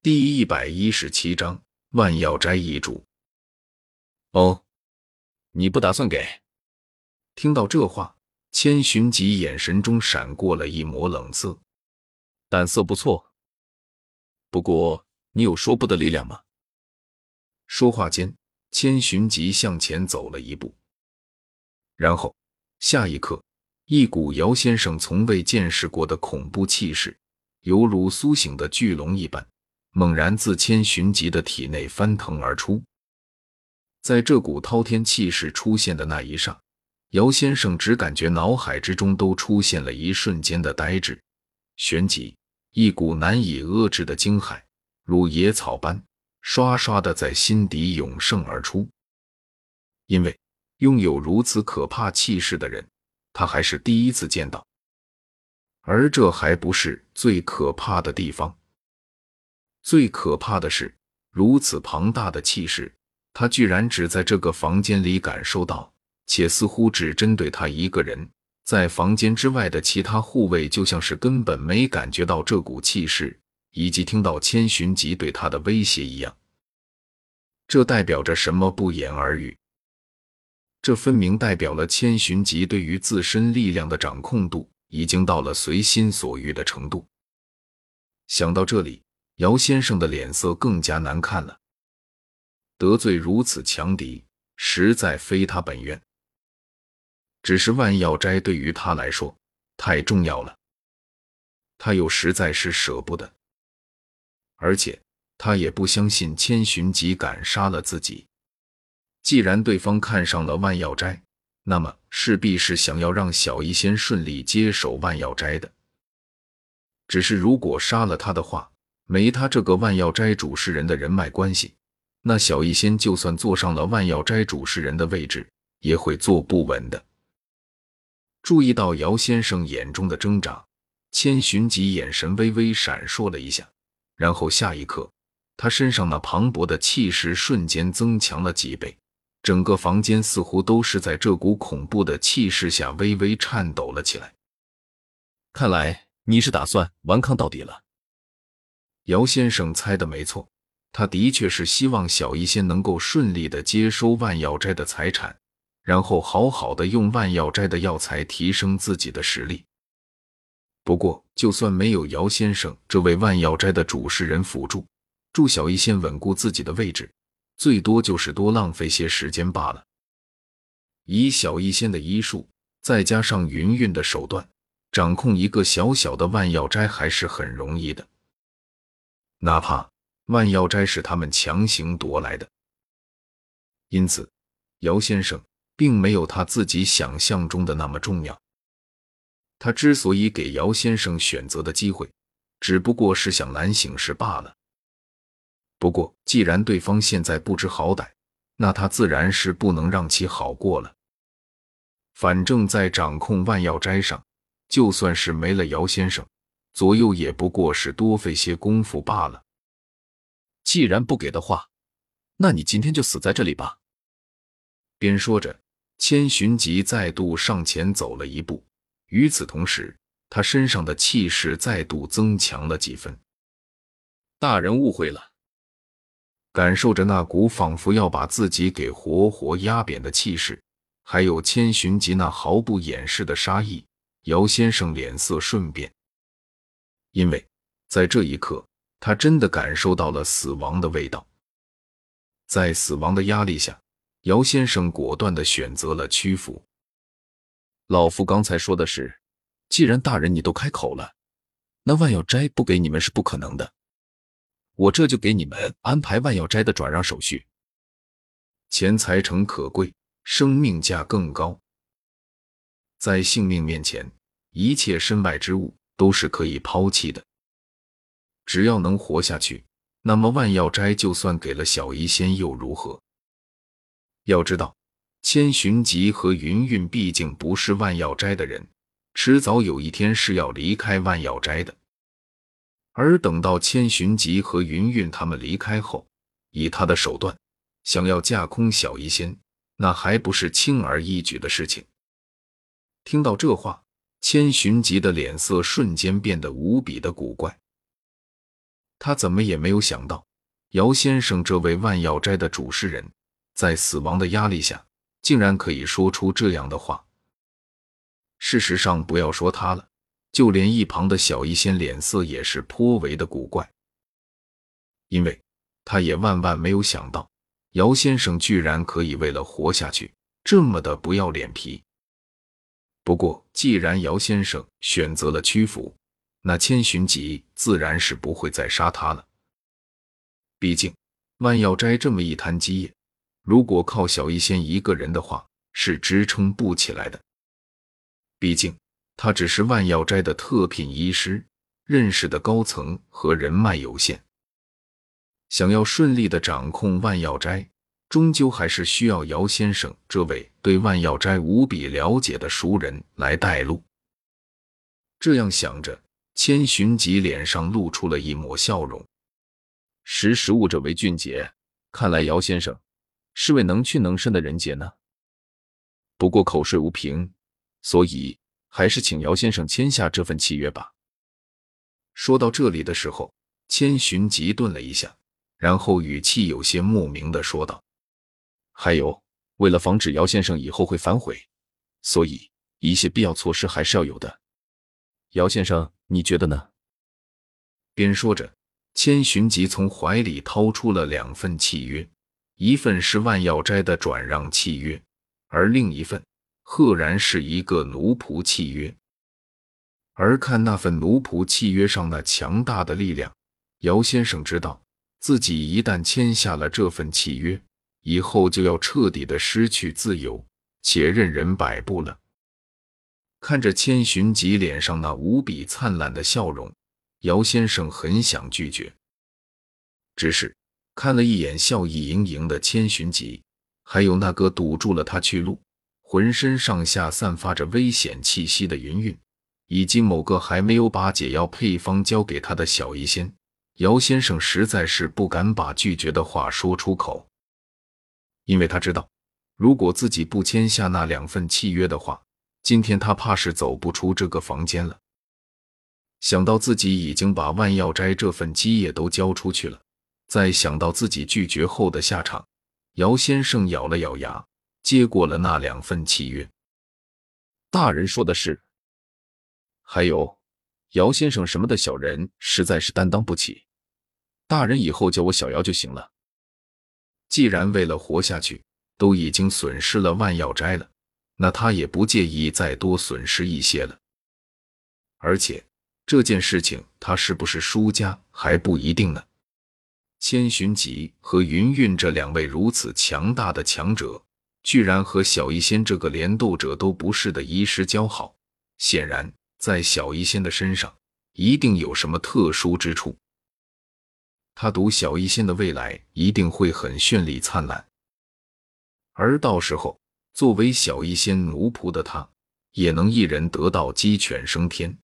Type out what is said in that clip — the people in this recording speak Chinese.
第一百一十七章万药斋遗嘱。哦，你不打算给？听到这话，千寻疾眼神中闪过了一抹冷色。胆色不错，不过你有说不的力量吗？说话间，千寻疾向前走了一步，然后下一刻，一股姚先生从未见识过的恐怖气势，犹如苏醒的巨龙一般。猛然自千寻疾的体内翻腾而出，在这股滔天气势出现的那一刹，姚先生只感觉脑海之中都出现了一瞬间的呆滞、旋即，一股难以遏制的惊骇，如野草般刷刷的在心底涌盛而出。因为拥有如此可怕气势的人，他还是第一次见到，而这还不是最可怕的地方。最可怕的是，如此庞大的气势，他居然只在这个房间里感受到，且似乎只针对他一个人。在房间之外的其他护卫，就像是根本没感觉到这股气势，以及听到千寻疾对他的威胁一样。这代表着什么？不言而喻。这分明代表了千寻疾对于自身力量的掌控度已经到了随心所欲的程度。想到这里。姚先生的脸色更加难看了。得罪如此强敌，实在非他本愿。只是万药斋对于他来说太重要了，他又实在是舍不得。而且他也不相信千寻疾敢杀了自己。既然对方看上了万药斋，那么势必是想要让小医仙顺利接手万药斋的。只是如果杀了他的话，没他这个万药斋主事人的人脉关系，那小医仙就算坐上了万药斋主事人的位置，也会坐不稳的。注意到姚先生眼中的挣扎，千寻疾眼神微微闪烁了一下，然后下一刻，他身上那磅礴的气势瞬间增强了几倍，整个房间似乎都是在这股恐怖的气势下微微颤抖了起来。看来你是打算顽抗到底了。姚先生猜的没错，他的确是希望小医仙能够顺利的接收万药斋的财产，然后好好的用万药斋的药材提升自己的实力。不过，就算没有姚先生这位万药斋的主事人辅助，助小医仙稳固自己的位置，最多就是多浪费些时间罢了。以小医仙的医术，再加上云云的手段，掌控一个小小的万药斋还是很容易的。哪怕万药斋是他们强行夺来的，因此姚先生并没有他自己想象中的那么重要。他之所以给姚先生选择的机会，只不过是想难行事罢了。不过，既然对方现在不知好歹，那他自然是不能让其好过了。反正，在掌控万药斋上，就算是没了姚先生。左右也不过是多费些功夫罢了。既然不给的话，那你今天就死在这里吧。边说着，千寻疾再度上前走了一步，与此同时，他身上的气势再度增强了几分。大人误会了。感受着那股仿佛要把自己给活活压扁的气势，还有千寻疾那毫不掩饰的杀意，姚先生脸色瞬变。因为在这一刻，他真的感受到了死亡的味道。在死亡的压力下，姚先生果断的选择了屈服。老夫刚才说的是，既然大人你都开口了，那万药斋不给你们是不可能的。我这就给你们安排万药斋的转让手续。钱财诚可贵，生命价更高。在性命面前，一切身外之物。都是可以抛弃的，只要能活下去，那么万药斋就算给了小医仙又如何？要知道，千寻疾和云云毕竟不是万药斋的人，迟早有一天是要离开万药斋的。而等到千寻疾和云云他们离开后，以他的手段想要架空小医仙，那还不是轻而易举的事情？听到这话。千寻疾的脸色瞬间变得无比的古怪。他怎么也没有想到，姚先生这位万药斋的主事人，在死亡的压力下，竟然可以说出这样的话。事实上，不要说他了，就连一旁的小医仙脸色也是颇为的古怪，因为他也万万没有想到，姚先生居然可以为了活下去，这么的不要脸皮。不过，既然姚先生选择了屈服，那千寻疾自然是不会再杀他了。毕竟，万药斋这么一摊基业，如果靠小医仙一个人的话，是支撑不起来的。毕竟，他只是万药斋的特聘医师，认识的高层和人脉有限，想要顺利的掌控万药斋。终究还是需要姚先生这位对万药斋无比了解的熟人来带路。这样想着，千寻疾脸上露出了一抹笑容。识时务者为俊杰，看来姚先生是位能屈能伸的人杰呢。不过口说无凭，所以还是请姚先生签下这份契约吧。说到这里的时候，千寻疾顿了一下，然后语气有些莫名的说道。还有，为了防止姚先生以后会反悔，所以一些必要措施还是要有的。姚先生，你觉得呢？边说着，千寻疾从怀里掏出了两份契约，一份是万药斋的转让契约，而另一份赫然是一个奴仆契约。而看那份奴仆契约上那强大的力量，姚先生知道自己一旦签下了这份契约。以后就要彻底的失去自由，且任人摆布了。看着千寻疾脸上那无比灿烂的笑容，姚先生很想拒绝，只是看了一眼笑意盈盈的千寻疾，还有那个堵住了他去路、浑身上下散发着危险气息的云云，以及某个还没有把解药配方交给他的小医仙，姚先生实在是不敢把拒绝的话说出口。因为他知道，如果自己不签下那两份契约的话，今天他怕是走不出这个房间了。想到自己已经把万药斋这份基业都交出去了，再想到自己拒绝后的下场，姚先生咬了咬牙，接过了那两份契约。大人说的是，还有姚先生什么的小人实在是担当不起，大人以后叫我小姚就行了。既然为了活下去都已经损失了万药斋了，那他也不介意再多损失一些了。而且这件事情他是不是输家还不一定呢。千寻疾和云韵这两位如此强大的强者，居然和小医仙这个连斗者都不是的医师交好，显然在小医仙的身上一定有什么特殊之处。他赌小医仙的未来一定会很绚丽灿烂，而到时候作为小医仙奴仆的他，也能一人得道鸡犬升天。